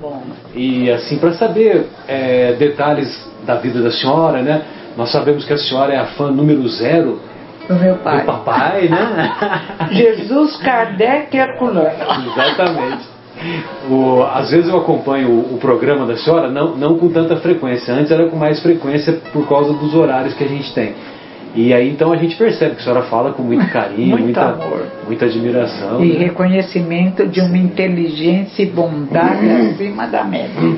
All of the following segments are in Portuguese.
bom. E assim, para saber é, detalhes da vida da senhora, né? Nós sabemos que a senhora é a fã número zero do meu pai. do papai, né? Jesus Kardec Herculano. Exatamente. O, às vezes eu acompanho o, o, programa da senhora, não, não com tanta frequência. Antes era com mais frequência por causa dos horários que a gente tem. E aí então a gente percebe que a senhora fala com muito carinho, muito muita, amor. muita admiração. E né? reconhecimento de uma inteligência e bondade acima da média.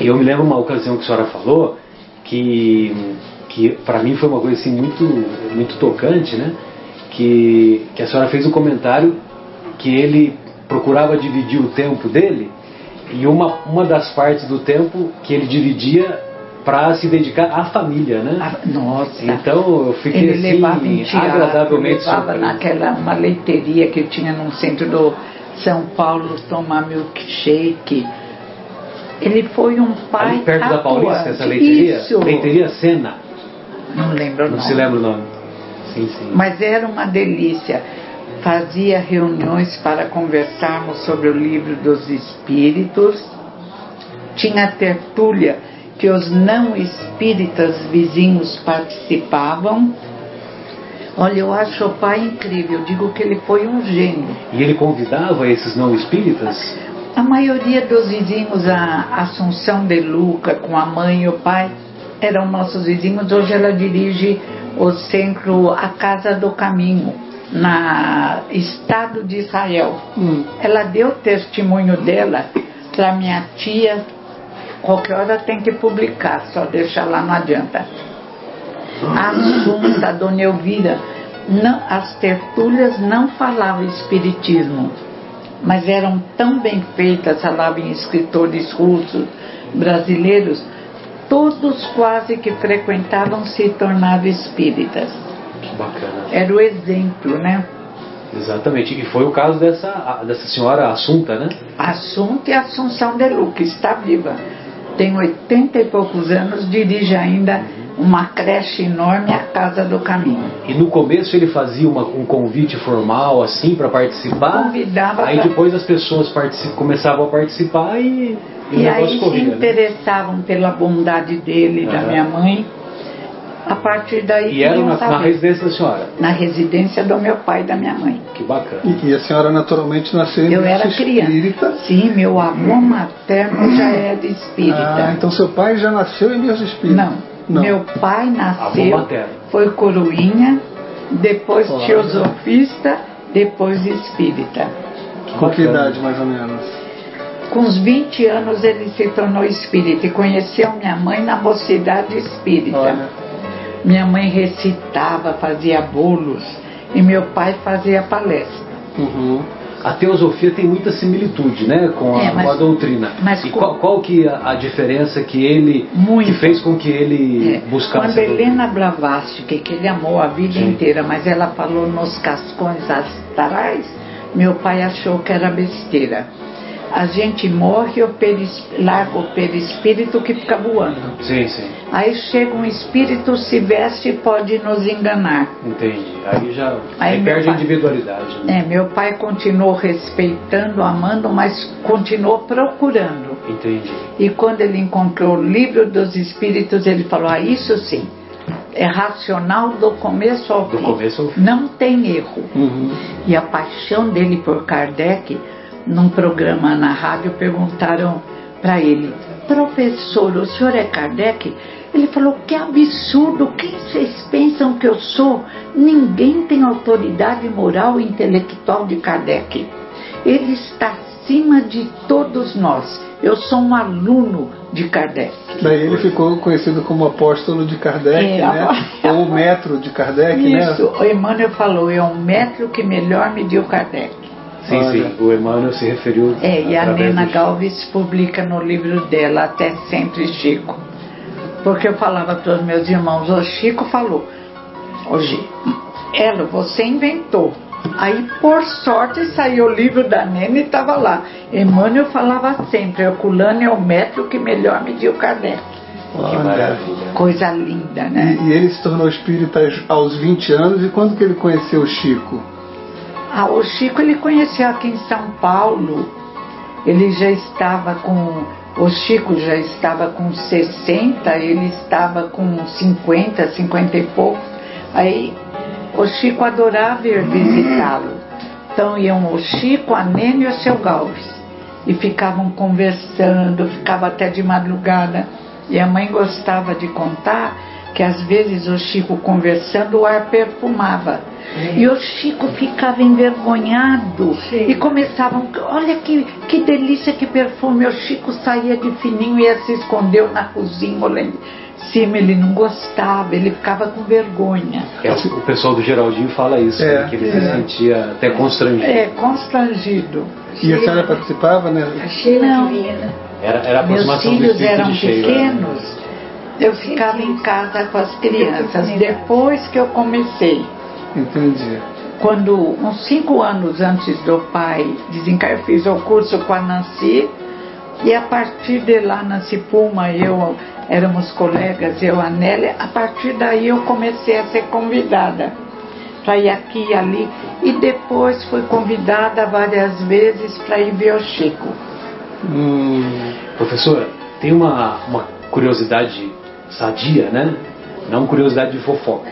E eu me lembro uma ocasião que a senhora falou que, que para mim foi uma coisa assim muito, muito tocante, né? Que, que a senhora fez um comentário que ele procurava dividir o tempo dele e uma, uma das partes do tempo que ele dividia para se dedicar à família, né? Ah, Nossa! Então eu fiquei ele assim, levava em teatro, agradavelmente levava surpreso. naquela uma leiteria que tinha no centro do São Paulo tomar milkshake. Ele foi um pai Ali perto da Paulista, essa leiteria? Isso. Leiteria Sena. Não lembro o Não nome. se lembra o nome. Sim, sim. Mas era uma delícia. Fazia reuniões para conversarmos sobre o livro dos espíritos. Tinha tertúlia que os não espíritas vizinhos participavam. Olha, eu acho o pai incrível. Eu digo que ele foi um gênio. E ele convidava esses não espíritas? A maioria dos vizinhos, a Assunção de Luca, com a mãe e o pai, eram nossos vizinhos. Hoje ela dirige o centro A Casa do Caminho, na Estado de Israel. Hum. Ela deu testemunho dela para minha tia. Qualquer hora tem que publicar, só deixar lá não adianta. A Assunta, a Dona Elvira, não, as tertúlias não falavam espiritismo, mas eram tão bem feitas, falavam em escritores russos, brasileiros, todos quase que frequentavam se tornavam espíritas. Que bacana. Era o exemplo, né? Exatamente. E foi o caso dessa, dessa senhora Assunta, né? Assunto e Assunção de Luca, está viva. Tem 80 e poucos anos, dirige ainda uma creche enorme, a Casa do Caminho. E no começo ele fazia uma- um convite formal assim para participar. Convidava Aí pra- depois as pessoas começavam a participar e, e E aí negócio se corria. né? interessavam pela bondade dele e da minha mãe. A partir daí E era queriam na, na residência da senhora. na residência do meu pai e da minha mãe. Que bacana. E, e a senhora naturalmente nasceu em Eu era berço criança. espírita. Sim, meu avô materno já era espírita. Ah, então seu pai já nasceu em berço espírita? Não. Meu pai Avô nasceu, materno. foi coroinha, depois Olha. teosofista, depois espírita. Com que idade mais ou menos? Com uns 20 anos ele se tornou espírita e conheceu minha mãe na mocidade espírita. Olha. Minha mãe recitava, fazia bolos e meu pai fazia palestra. Uhum. A teosofia tem muita similitude, né, com a, É, mas- com a doutrina. mas e qual, qual que é a, a diferença que ele Muito. que fez com que ele É, buscasse Quando? Helena Blavatsky, que ele amou a vida Sim. inteira, mas ela falou nos cascões astrais, meu pai achou que era besteira. A gente morre, peris, larga o perispírito que fica voando. Sim, sim. Aí chega um espírito, se veste e pode nos enganar. Entendi. Aí já Aí aí perde a individualidade. né? É, meu pai continuou respeitando, amando, mas continuou procurando. Entendi. E quando ele encontrou o livro dos espíritos, ele falou: Ah, isso sim, é racional do começo ao Do fim. começo ao fim. Não tem erro. Uhum. E a paixão dele por Kardec, num programa na rádio, perguntaram para ele: Professor, o senhor é Kardec? Ele falou: Que absurdo, quem vocês pensam que eu sou? Ninguém tem autoridade moral e intelectual de Kardec. Ele está acima de todos nós. Eu sou um aluno de Kardec. Daí ele ficou conhecido como apóstolo de Kardec, É, né? a- Ou o metro de Kardec, Isso, né? o Emmanuel falou: É um metro que melhor mediu Kardec. Sim, sim. O Emmanuel se referiu. É, e a Nena do- Galves publica no livro dela, Até Sempre Chico. Porque eu falava para os meus irmãos, o Chico falou, hoje, ela, você inventou. Aí, por sorte, saiu o livro da Nena e estava lá. Emmanuel falava sempre, Herculano é o metro que melhor mediu Kardec. Que Olha. maravilha. Coisa linda, né? E, e ele se tornou espírita aos 20 anos. E quando que ele conheceu o Chico? Ah, o Chico ele conheceu aqui em São Paulo. ele já estava com. O Chico já estava com 60, ele estava com 50, 50 e poucos. Aí o Chico adorava ir visitá-lo. Então iam o Chico, a Nene e o seu Galves. E ficavam conversando, ficava até de madrugada. E a mãe gostava de contar que às vezes o Chico conversando o ar perfumava. E o Chico ficava envergonhado e começavam, olha que, que delícia que perfume. O Chico saía de fininho e ia se escondeu na cozinha, olhando cima, ele não gostava, ele ficava com vergonha. É, o pessoal do Geraldinho fala isso, É, né, que ele é. se sentia até constrangido. É, constrangido. E a senhora participava, né? A Sheila Não. né? Era, era a Meus aproximação do filhos eram né? pequenos, eu ficava em casa com as crianças. Depois que eu comecei, Entendi. quando uns cinco anos antes do pai desencarnar, eu fiz o curso com a Nancy e a partir de lá, Nancy Puma e eu éramos colegas, eu, a Nélia, a partir daí eu comecei a ser convidada para ir aqui e ali e depois fui convidada várias vezes para ir ver o Chico. Hum, Professora, tem uma, uma curiosidade sadia, né? Não curiosidade de fofoca.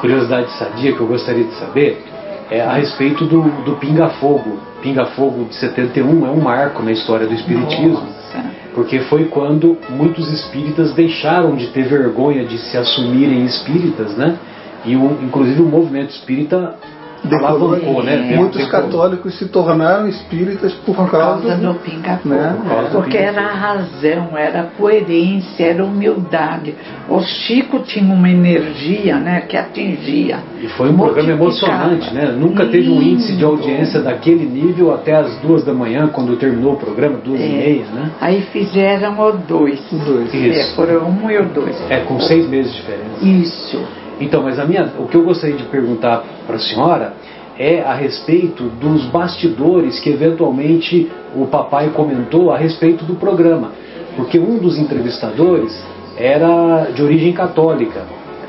Curiosidade sadia que eu gostaria de saber é a respeito do, do Pinga-Fogo. Pinga-Fogo de 71 é um marco na história do Espiritismo, Nossa. porque foi quando muitos espíritas deixaram de ter vergonha de se assumirem espíritas, né? E o, inclusive o movimento espírita Decolou. alavancou, né? muitos Decolou. católicos se tornaram espíritas por, Por causa do- do pinga-fogo. né? Por causa do Porque pinga-fogo. era a razão, era a coerência, era a humildade. O Chico tinha uma energia né, que atingia. E foi um programa emocionante, né? Nunca teve um índice de Lindo. audiência daquele nível até as duas da manhã, quando terminou o programa, duas e É. meia, né? Aí fizeram o dois. Os dois. Isso. É, foram o um e o dois. É, com seis meses de diferença. Isso. Então, mas a minha, o que eu gostaria de perguntar para a senhora é a respeito dos bastidores que eventualmente o papai comentou a respeito do programa. Porque um dos entrevistadores era de origem católica,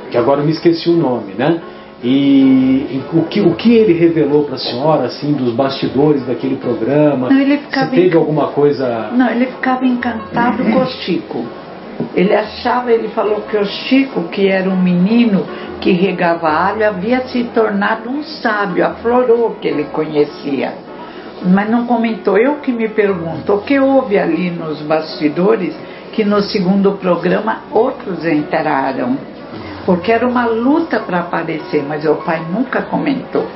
que agora eu me esqueci o nome, né? E, e o, que, o que ele revelou para a senhora, assim, dos bastidores daquele programa? Não, ele ficava Se teve em- alguma coisa... Não, ele ficava encantado com o Chico. Ele achava, ele falou que o Chico, que era um menino que regava alho, havia se tornado um sábio, aflorou que ele conhecia. Mas não comentou. Eu que me pergunto, o que houve ali nos bastidores que no segundo programa outros entraram? Porque era uma luta para aparecer, mas o pai nunca comentou.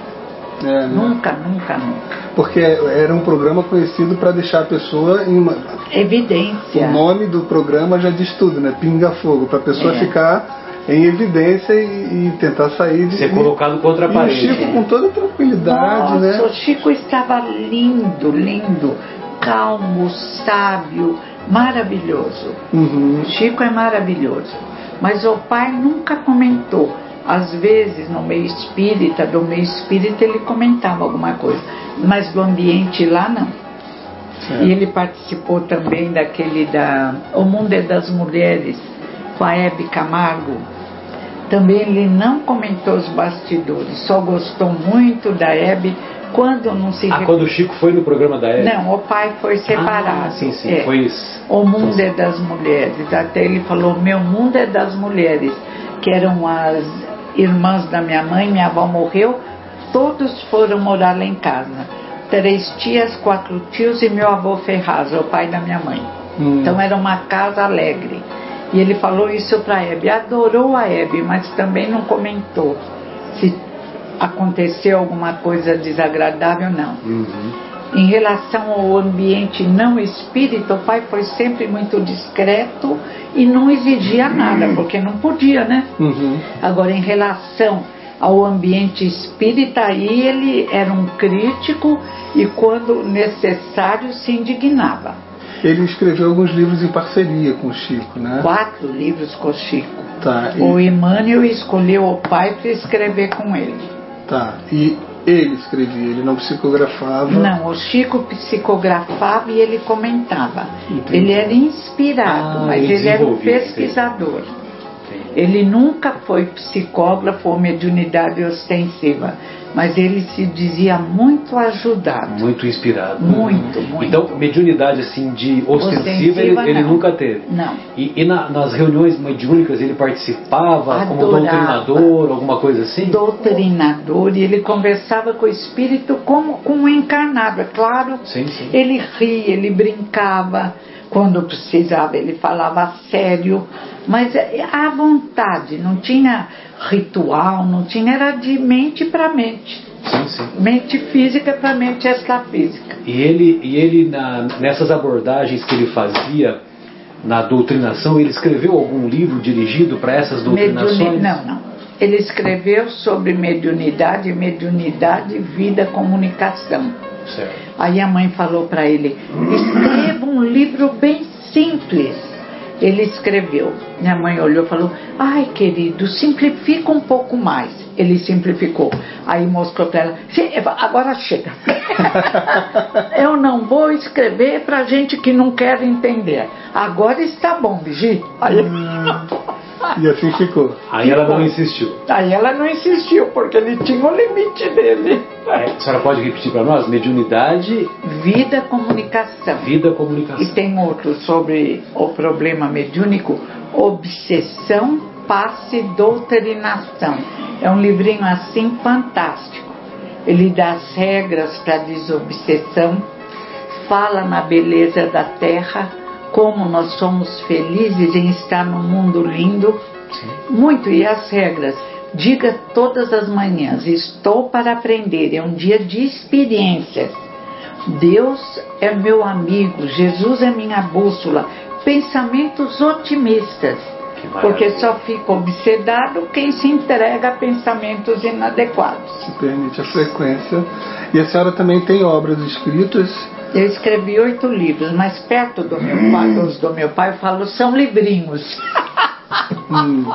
É, né? Nunca, nunca, nunca. Porque era um programa conhecido para deixar a pessoa em uma, Evidência. O nome do programa já diz tudo, né? Pinga Fogo, para a pessoa É. ficar em evidência e, e tentar sair de. Ser colocado contra a e o parede. Chico com toda tranquilidade, Nossa, né? o Chico estava lindo, lindo, calmo, sábio, maravilhoso. Uhum. O Chico é maravilhoso. Mas o pai nunca comentou. Às vezes, no meio espírita, do meio espírita, ele comentava alguma coisa. Mas do ambiente lá, não. Certo. E ele participou também daquele da O Mundo é das Mulheres, com a Hebe Camargo. Também ele não comentou os bastidores, só gostou muito da Hebe quando não se Ah, quando o Chico foi no programa da Hebe? Não, o pai foi separado. Ah, sim, sim. É. Foi isso. O mundo é das mulheres. Até ele falou: Meu mundo é das mulheres, que eram as irmãs da minha mãe, minha avó morreu, todos foram morar lá em casa. Três tias, quatro tios e meu avô Ferraz, o pai da minha mãe. Hum. Então era uma casa alegre. E ele falou isso para a Hebe. Adorou a Hebe, mas também não comentou se aconteceu alguma coisa desagradável, não. Uhum. Em relação ao ambiente não espírita, o pai foi sempre muito discreto e não exigia nada, porque não podia, né? Uhum. Agora, em relação ao ambiente espírita, aí ele era um crítico e, quando necessário, se indignava. Ele escreveu alguns livros em parceria com o Chico, né? Quatro livros com o Chico. Tá. O E, Emmanuel escolheu o pai para escrever com ele. tá. E ele escrevia, ele não psicografava. Não, o Chico psicografava e ele comentava. Entendi. Ele era inspirado, Ah, mas ele ele era um pesquisador. Ele nunca foi psicógrafo ou mediunidade ostensiva. Mas ele se dizia muito ajudado. Muito inspirado. Muito, muito. Então, mediunidade assim de ostensiva, ele, ele nunca teve. Não. E, e na- nas reuniões mediúnicas ele participava como Adorava. doutrinador, alguma coisa assim? Doutrinador, e ele conversava com o espírito como com um encarnado, é claro. Sim, sim. Ele ria, ele brincava, quando precisava ele falava sério, mas é, à vontade, não tinha ritual, não tinha, era de mente para mente. Sim, sim. Mente física para mente extrafísica. E ele, e ele na- nessas abordagens que ele fazia na doutrinação, ele escreveu algum livro dirigido para essas doutrinações? Mediuni... Não, não. Ele escreveu sobre mediunidade, mediunidade, vida, comunicação. Certo. Aí a mãe falou para ele: escreva um livro bem simples. Ele escreveu. Minha mãe olhou e falou: Ai, querido, simplifica um pouco mais. Ele simplificou. Aí mostrou para ela: "Sim, agora chega. Eu não vou escrever para gente que não quer entender. Agora está bom, Vigi. Aí, E assim ficou. Aí ela não insistiu. aí ela não insistiu, porque ele tinha o limite dele. É, a senhora pode repetir para nós? Mediunidade, Vida, comunicação. vida, E comunicação. tem outro sobre o problema mediúnico, obsessão, passe, doutrinação. É um livrinho assim fantástico. Ele dá as regras para desobsessão, fala na beleza da terra, como nós somos felizes em estar num mundo lindo. Muito, e as regras. Diga todas as manhãs: Estou para aprender. É um dia de experiências. Deus é meu amigo, Jesus é minha bússola. Pensamentos otimistas. Porque só fica obsedado quem se entrega a pensamentos inadequados. Se permite a frequência. E a senhora também tem obras escritas. Eu escrevi oito livros, mas perto do meu pai, dos do meu pai, eu falo, são livrinhos. Hum,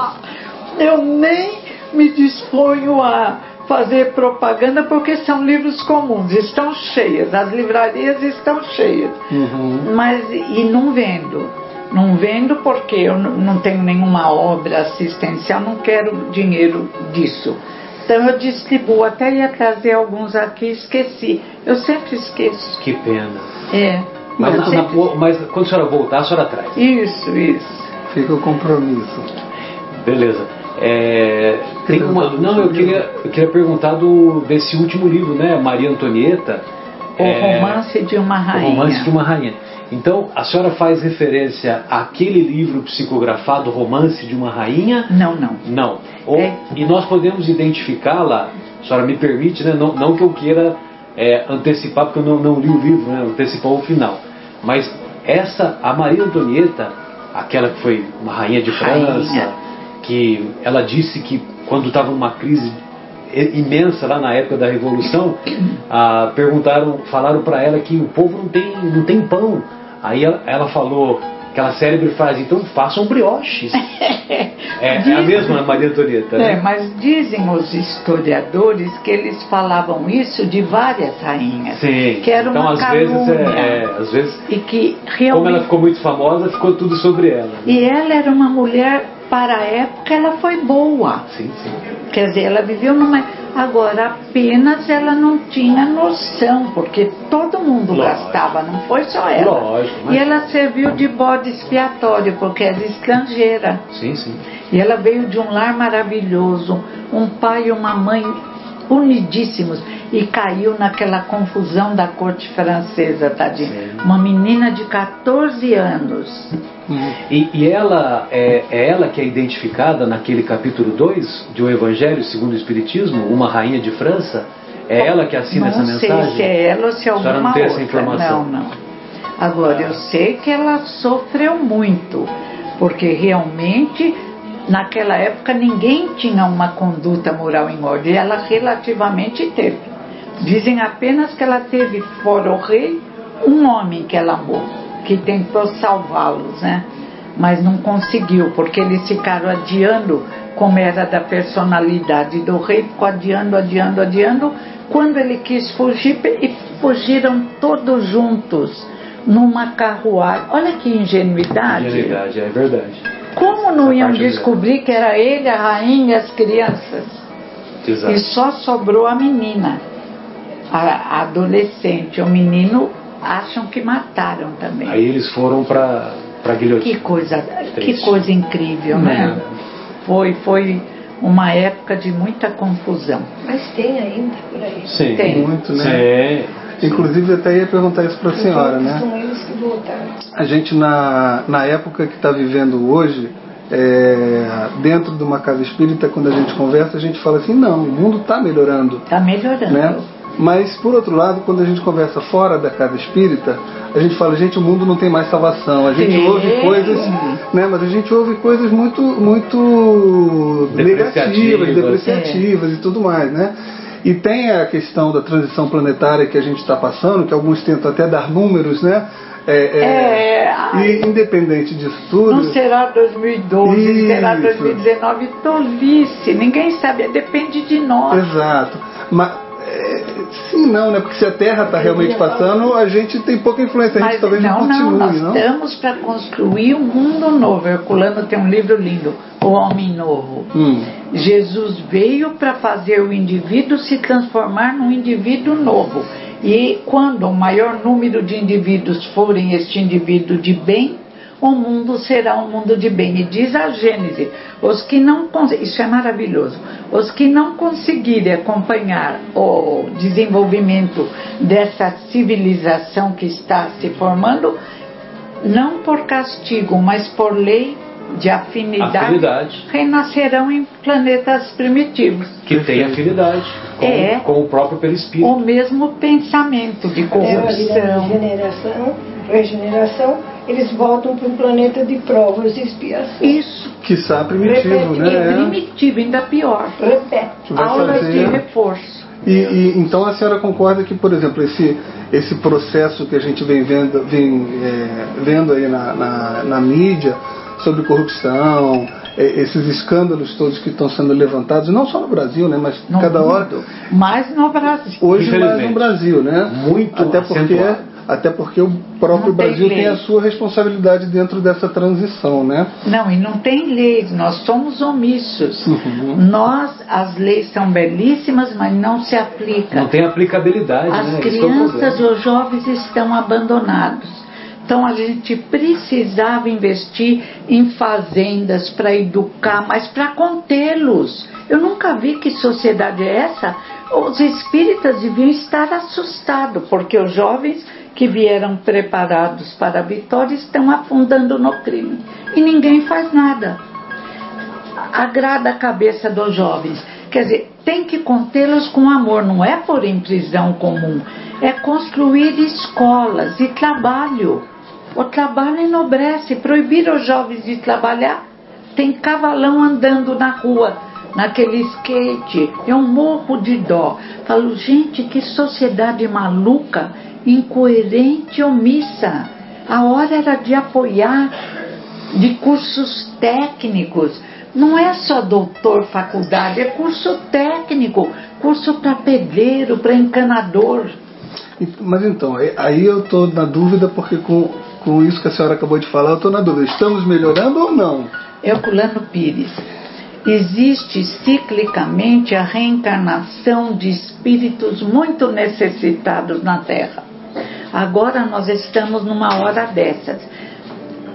Eu nem me disponho a fazer propaganda porque são livros comuns, estão cheias, as livrarias estão cheias. uhum. Mas e não vendo. Não vendo porque eu não tenho nenhuma obra assistencial, não quero dinheiro disso. Então eu distribuo, até ia trazer alguns aqui, esqueci. Eu sempre esqueço. Que pena. É. Mas, na- sempre- na- mas quando a senhora voltar, a senhora traz. Isso, isso. Fica o compromisso. Beleza. É, tem uma, não, eu queria, eu queria perguntar do, desse último livro, né? Maria Antonieta. O é, romance de uma O rainha. Romance de uma Rainha. Então, a senhora faz referência àquele livro psicografado, Romance de uma Rainha? Não, não. Não. Ou- É. E nós podemos identificá-la, a senhora me permite, né? não, não que eu queira é, antecipar, porque eu não, não li o livro, né? antecipar o final. Mas essa, a Maria Antonieta, aquela que foi uma rainha de França, Rainha. que ela disse que quando estava numa crise imensa lá na época da Revolução, ah, perguntaram, falaram para ela que o povo não tem, não tem pão. Aí ela, ela falou aquela célebre frase, então façam brioches. É, é a mesma Maria Antonieta, É, né? mas dizem os historiadores que eles falavam isso de várias rainhas. Sim. Que era então uma às vezes, calúnia. é, é, às vezes, E que como realmente. ela ficou muito famosa, ficou tudo sobre ela. né? E ela era uma mulher, para a época, ela foi boa. Sim, sim. Quer dizer, ela viveu numa. Agora, apenas ela não tinha noção, porque todo mundo Lógico. gastava, não foi só ela. Lógico, mas- E ela serviu de bode expiatório, porque era estrangeira. Sim, sim. E ela veio de um lar maravilhoso, um pai e uma mãe unidíssimos, e caiu naquela confusão da corte francesa, tadinha. Sim. Uma menina de 14 anos. Hum. E, e ela é, é ela que é identificada naquele capítulo 2 de O Evangelho segundo o Espiritismo, uma rainha de França? É ela que assina não essa sei mensagem? se é ela ou se é alguma não tem essa outra. informação? Não, não. Agora, eu sei que ela sofreu muito, porque realmente naquela época ninguém tinha uma conduta moral em ordem. Ela relativamente teve. Dizem apenas que ela teve, fora o rei, um homem que ela amou, que tentou salvá-los, né? Mas não conseguiu, porque eles ficaram adiando, como era da personalidade do rei, ficou adiando, adiando, adiando. Quando ele quis fugir, e fugiram todos juntos numa carruagem. Olha que ingenuidade. Ingenuidade, é verdade. Como não Essa iam é descobrir que era ele, a rainha e as crianças? Exato. E só sobrou a menina, a, a adolescente. O menino acham que mataram também. Aí eles foram para para guilhotina. Que coisa, que Triste. coisa incrível, né? É. Foi, foi uma época de muita confusão. Mas tem ainda por aí. Sim. Tem. Muito, né? Sim. Inclusive, eu até ia perguntar isso para a senhora, né? São eles que voltaram. A gente, na, na época que está vivendo hoje, é, dentro de uma casa espírita, quando a gente conversa, a gente fala assim: não, o mundo está melhorando. Está melhorando. Né? Mas, por outro lado, quando a gente conversa fora da casa espírita, a gente fala, gente, o mundo não tem mais salvação. A gente Tem. ouve coisas, né? Mas a gente ouve coisas muito, muito Depreciativas. negativas, depreciativas e tudo mais, né? E tem a questão da transição planetária que a gente está passando, que alguns tentam até dar números, né? É, É, ai. e independente disso tudo. Não será 2012, será Isso. 2019, tolice. Ninguém sabe, depende de nós. Exato. Mas é, sim, não, né? Porque se a Terra está realmente passando, a gente tem pouca influência. A gente Mas talvez não, não, continue, não, nós não? estamos para construir um mundo novo. Herculano tem um livro lindo, O Homem Novo. Hum. Jesus veio para fazer o indivíduo se transformar num indivíduo novo. E quando o maior número de indivíduos forem este indivíduo de bem, o mundo será um mundo de bem. E diz a Gênese, os que não isso é maravilhoso, os que não conseguirem acompanhar o desenvolvimento dessa civilização que está se formando, não por castigo, mas por lei de afinidade, Afinidade. renascerão em planetas primitivos. Que tem afinidade com, É. com o próprio perispírito. O mesmo pensamento de É corrupção. regeneração, regeneração, eles voltam para um planeta de provas e expiação. Isso Quiçá primitivo, Repete, né? é É. primitivo, ainda pior. Repete. Aulas fazer- de reforço. E, e, então a senhora concorda que, por exemplo, esse, esse processo que a gente vem vendo, vem, é, vendo aí na, na, na mídia sobre corrupção, é, esses escândalos todos que estão sendo levantados, não só no Brasil, né, mas No cada mundo, hora, Mas no Brasil. hoje mais no Brasil, né? Muito até porque acentuado. Até porque o próprio tem Brasil tem lei. a sua responsabilidade dentro dessa transição, né? Não, e não tem leis, nós somos omissos. Uhum. Nós, as leis são belíssimas, mas não se aplicam. Não tem aplicabilidade, As né? É crianças e os jovens estão abandonados. Então a gente precisava investir em fazendas para educar, mas para contê-los. Eu nunca vi que sociedade é essa. Os espíritas deviam estar assustados, porque os jovens que vieram preparados para a vitória estão afundando no crime. E ninguém faz nada agrada a cabeça dos jovens. Quer dizer, tem que contê-los com amor, não é por em prisão comum, é construir escolas e trabalho. O trabalho enobrece, proibir os jovens de trabalhar. Tem cavalão andando na rua, naquele skate, eu morro de dó. Falo, gente, que sociedade maluca, incoerente e omissa. A hora era de apoiar de cursos técnicos. Não é só doutor, faculdade, é curso técnico, curso para pedreiro, para encanador. Mas então, é- aí eu estou na dúvida porque com, com isso que a senhora acabou de falar, eu estou na dúvida. Estamos melhorando ou não? Herculano Pires. Existe ciclicamente a reencarnação de espíritos muito necessitados na Terra. Agora nós estamos numa hora dessas.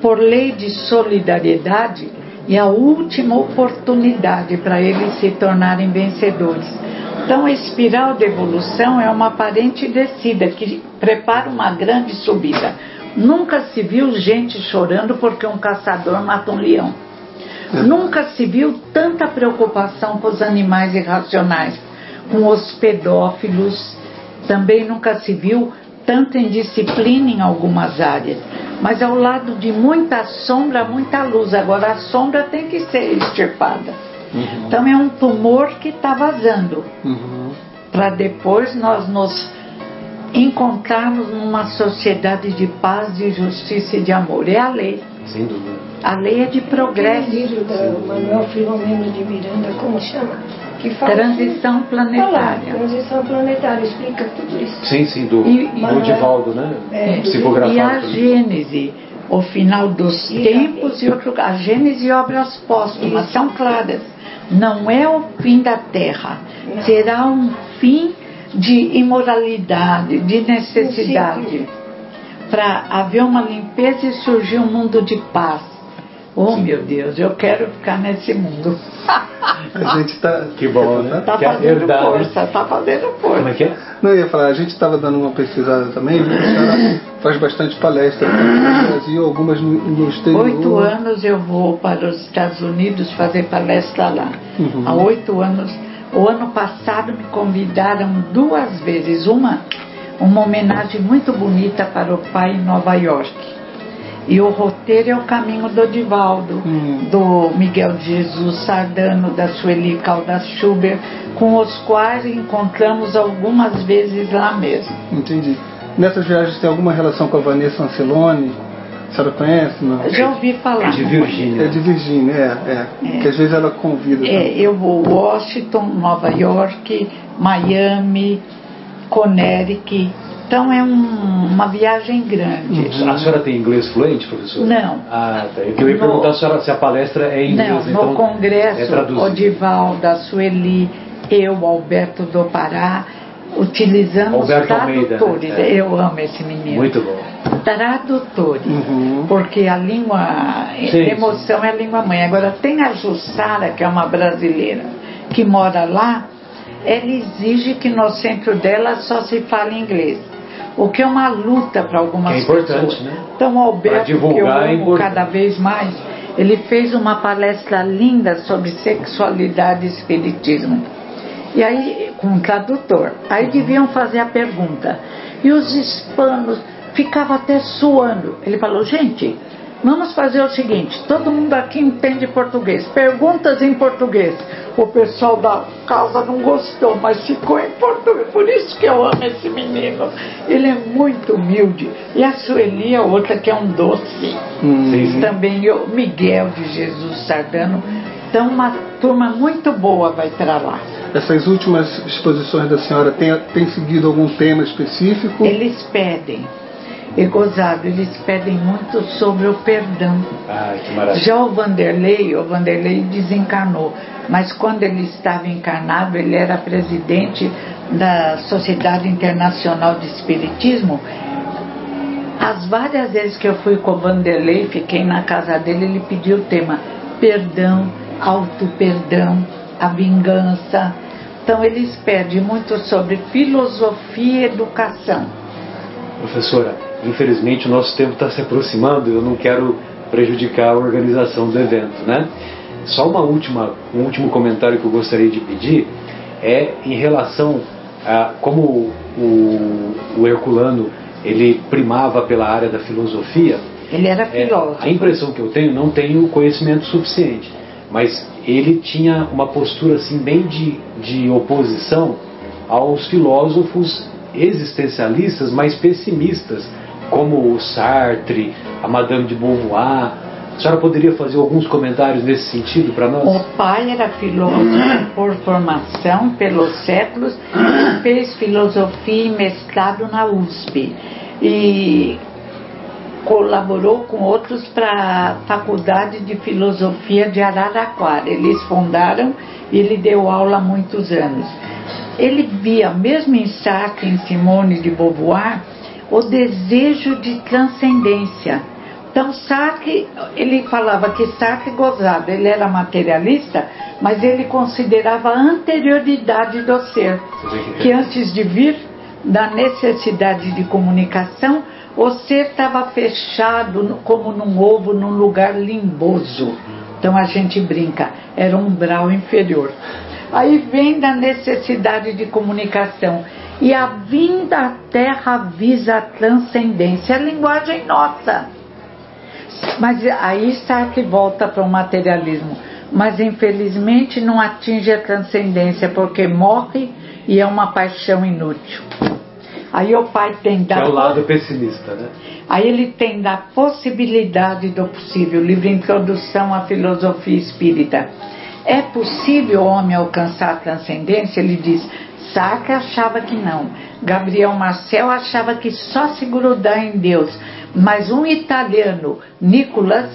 Por lei de solidariedade, e a última oportunidade para eles se tornarem vencedores. Então, a espiral de evolução é uma aparente descida que prepara uma grande subida. Nunca se viu gente chorando porque um caçador mata um leão. Nunca se viu tanta preocupação com os animais irracionais, com os pedófilos. Também nunca se viu tanta indisciplina em algumas áreas. Mas ao lado de muita sombra, muita luz. Agora a sombra tem que ser extirpada. Então é um tumor que está vazando. Uhum. Para depois nós nos encontrarmos numa sociedade de paz, de justiça e de amor. É a lei. Sem dúvida. A lei é de Aquele progresso. livro do Manuel Filomeno de Miranda, como chama? Que fala Transição planetária. transição planetária, explica tudo isso. Sim, sim, do, E- do Divaldo, né? É, Psicografado. E a Gênese, o final dos E a- tempos e outro. A Gênese e obras póstumas são claras. Não é o fim da Terra. Será um fim de imoralidade, de necessidade, para haver uma limpeza e surgir um mundo de paz. Oh meu Deus, eu quero ficar nesse mundo. A gente tá. Que bom, né? Tá Que fazendo herdar, né? força, tá fazendo Como é força. que é? Não, eu ia falar, a gente estava dando uma pesquisada também, viu? a senhora faz bastante palestra no Brasil, algumas no, no exterior. Oito anos eu vou para os Estados Unidos fazer palestra lá. Uhum. Há oito anos. O ano passado me convidaram duas vezes. Uma, uma homenagem muito bonita para o pai em Nova York. E o roteiro é o caminho do Divaldo, Hum. do Miguel de Jesus Sardano, da Sueli Caldas Schubert, com os quais encontramos algumas vezes lá mesmo. Entendi. Nessas viagens tem alguma relação com a Vanessa Ancelone? A senhora conhece? Não? Já ouvi falar. De Virgínia. É de Virgínia, é, é. Que às vezes ela convida. É, eu vou Washington, Nova York, Miami, Connecticut. Então é um- uma viagem grande. A senhora tem inglês fluente, professor? Não. Ah, tá. Eu queria No- perguntar a senhora se a palestra é em Não, inglês, no então é congresso, traduzido. Odivaldo, a Sueli, eu, Alberto do Pará, utilizamos Alberto Almeida, tradutores. né? É. Eu amo esse menino. Muito bom. Tradutores. Uhum. Porque a língua, Sim, emoção é a língua mãe. Agora, tem a Jussara, que é uma brasileira, que mora lá, ela exige que no centro dela só se fale inglês. O que é uma luta para algumas Que é importante, pessoas. né? Então, o Alberto, divulgar que eu é amo importante. cada vez mais, ele fez uma palestra linda sobre sexualidade e espiritismo. E aí, com um tradutor. Aí deviam fazer a pergunta. E os hispanos ficavam até suando. Ele falou, gente, vamos fazer o seguinte, todo mundo aqui entende português. Perguntas em português. O pessoal da casa não gostou, mas ficou em português. Por isso que eu amo esse menino. Ele é muito humilde. E a Sueli é outra que é um doce Hum. Sim. também o Miguel de Jesus Sardano. Então, uma turma muito boa vai para lá. Essas últimas exposições da senhora tem, tem seguido algum tema específico? Eles pedem, e gozado, eles pedem muito sobre o perdão. Ah, que maravilha. Já o Vanderlei, o Vanderlei desencarnou, mas quando ele estava encarnado, ele era presidente da Sociedade Internacional de Espiritismo. As várias vezes que eu fui com o Vanderlei, fiquei na casa dele, ele pediu o tema perdão, auto-perdão, a vingança. Então eles pedem muito sobre filosofia e educação. Professora, infelizmente o nosso tempo está se aproximando eu não quero prejudicar a organização do evento, né? Só uma última, um último comentário que eu gostaria de pedir é em relação a como o, o Herculano ele primava pela área da filosofia. Ele era É, filósofo. a impressão que eu tenho, não tenho conhecimento suficiente, mas ele tinha uma postura assim bem de, de oposição aos filósofos existencialistas mais pessimistas, como o Sartre, a Madame de Beauvoir. A senhora poderia fazer alguns comentários nesse sentido para nós? O pai era filósofo por formação pelos séculos, fez filosofia e mestrado na USP e colaborou com outros para a Faculdade de Filosofia de Araraquara. Eles fundaram e ele deu aula há muitos anos. Ele via, mesmo em Sartre, em Simone de Beauvoir, o desejo de transcendência. Então Sartre, ele falava que Sartre gozava, ele era materialista, mas ele considerava a anterioridade do ser, que antes de vir da necessidade de comunicação, o ser estava fechado como num ovo, num lugar limboso. Então a gente brinca, era um umbral inferior. Aí vem da necessidade de comunicação. E a vinda à Terra visa a transcendência, é a linguagem nossa. Mas aí está que volta para o materialismo. Mas infelizmente não atinge a transcendência porque morre e é uma paixão inútil. Aí o pai tem da é o lado pessimista, né? Aí ele tem da possibilidade do possível, livro Introdução à Filosofia Espírita. É possível o homem alcançar a transcendência? Ele diz, Sartre achava que não. Gabriel Marcel achava que só se grudar em Deus. Mas um italiano, Nicolas,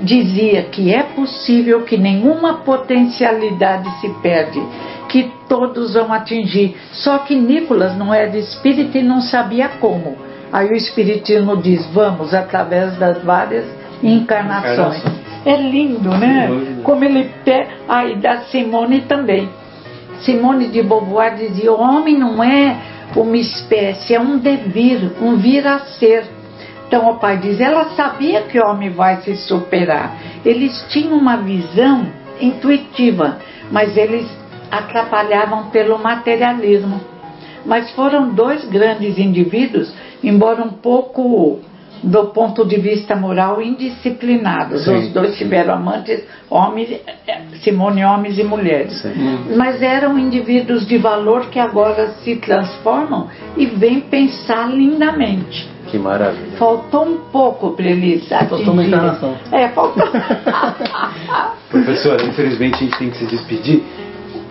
dizia que é possível que nenhuma potencialidade se perde, que todos vão atingir. Só que Nicolas não era espírita e não sabia como. Aí o Espiritismo diz: vamos através das várias encarnações. É lindo, né? Como ele pega. Aí da Simone também. Simone de Beauvoir dizia: o homem não é uma espécie, é um devir, um vir a ser. Então o pai diz: ela sabia que o homem vai se superar. Eles tinham uma visão intuitiva, mas eles atrapalhavam pelo materialismo. Mas foram dois grandes indivíduos, embora um pouco do ponto de vista moral indisciplinados. Sim. Os dois tiveram amantes, homens, Simone, homens e mulheres. Sim. Mas eram indivíduos de valor que agora se transformam e vêm pensar lindamente. Que maravilha. Faltou um pouco para eles Faltou uma encarnação. É, faltou. Professora, infelizmente a gente tem que se despedir.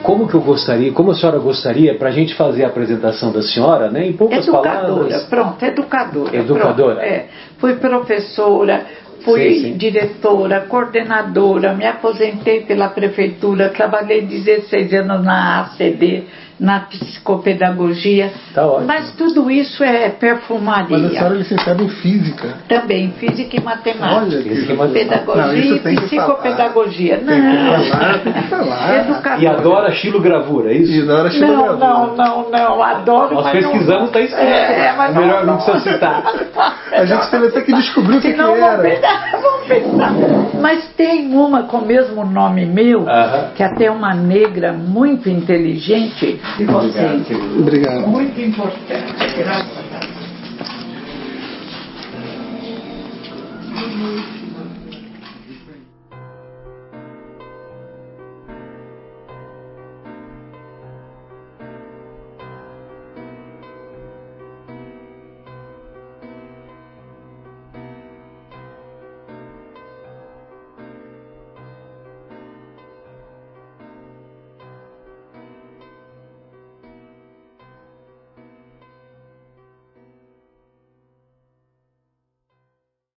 Como que eu gostaria, como a senhora gostaria para a gente fazer a apresentação da senhora, né? Em poucas Educadora, palavras. pronto, educadora. Educadora. pronto, é. Fui professora, fui Sim, sim. diretora, coordenadora, me aposentei pela prefeitura, trabalhei 16 anos na ACD, na psicopedagogia. Tá ótimo. Mas tudo isso é perfumaria. Mas a senhora é licenciada em física. Também, física e matemática. Olha, Física e matemática. Pedagogia Não, e psicopedagogia. Tem que Não. falar, tem que falar. Educadora. E adora xilogravura, é isso? E hora chega Não, gravura. não, não, não, adoro. Nós mas não- pesquisamos, está escrito. É, mas É melhor não precisa citar. A gente teve até que descobrir o que, que era. vão pensar. Mas tem uma com o mesmo nome meu, Aham. que até é uma negra muito inteligente de vocês. Obrigado. Muito importante, graças.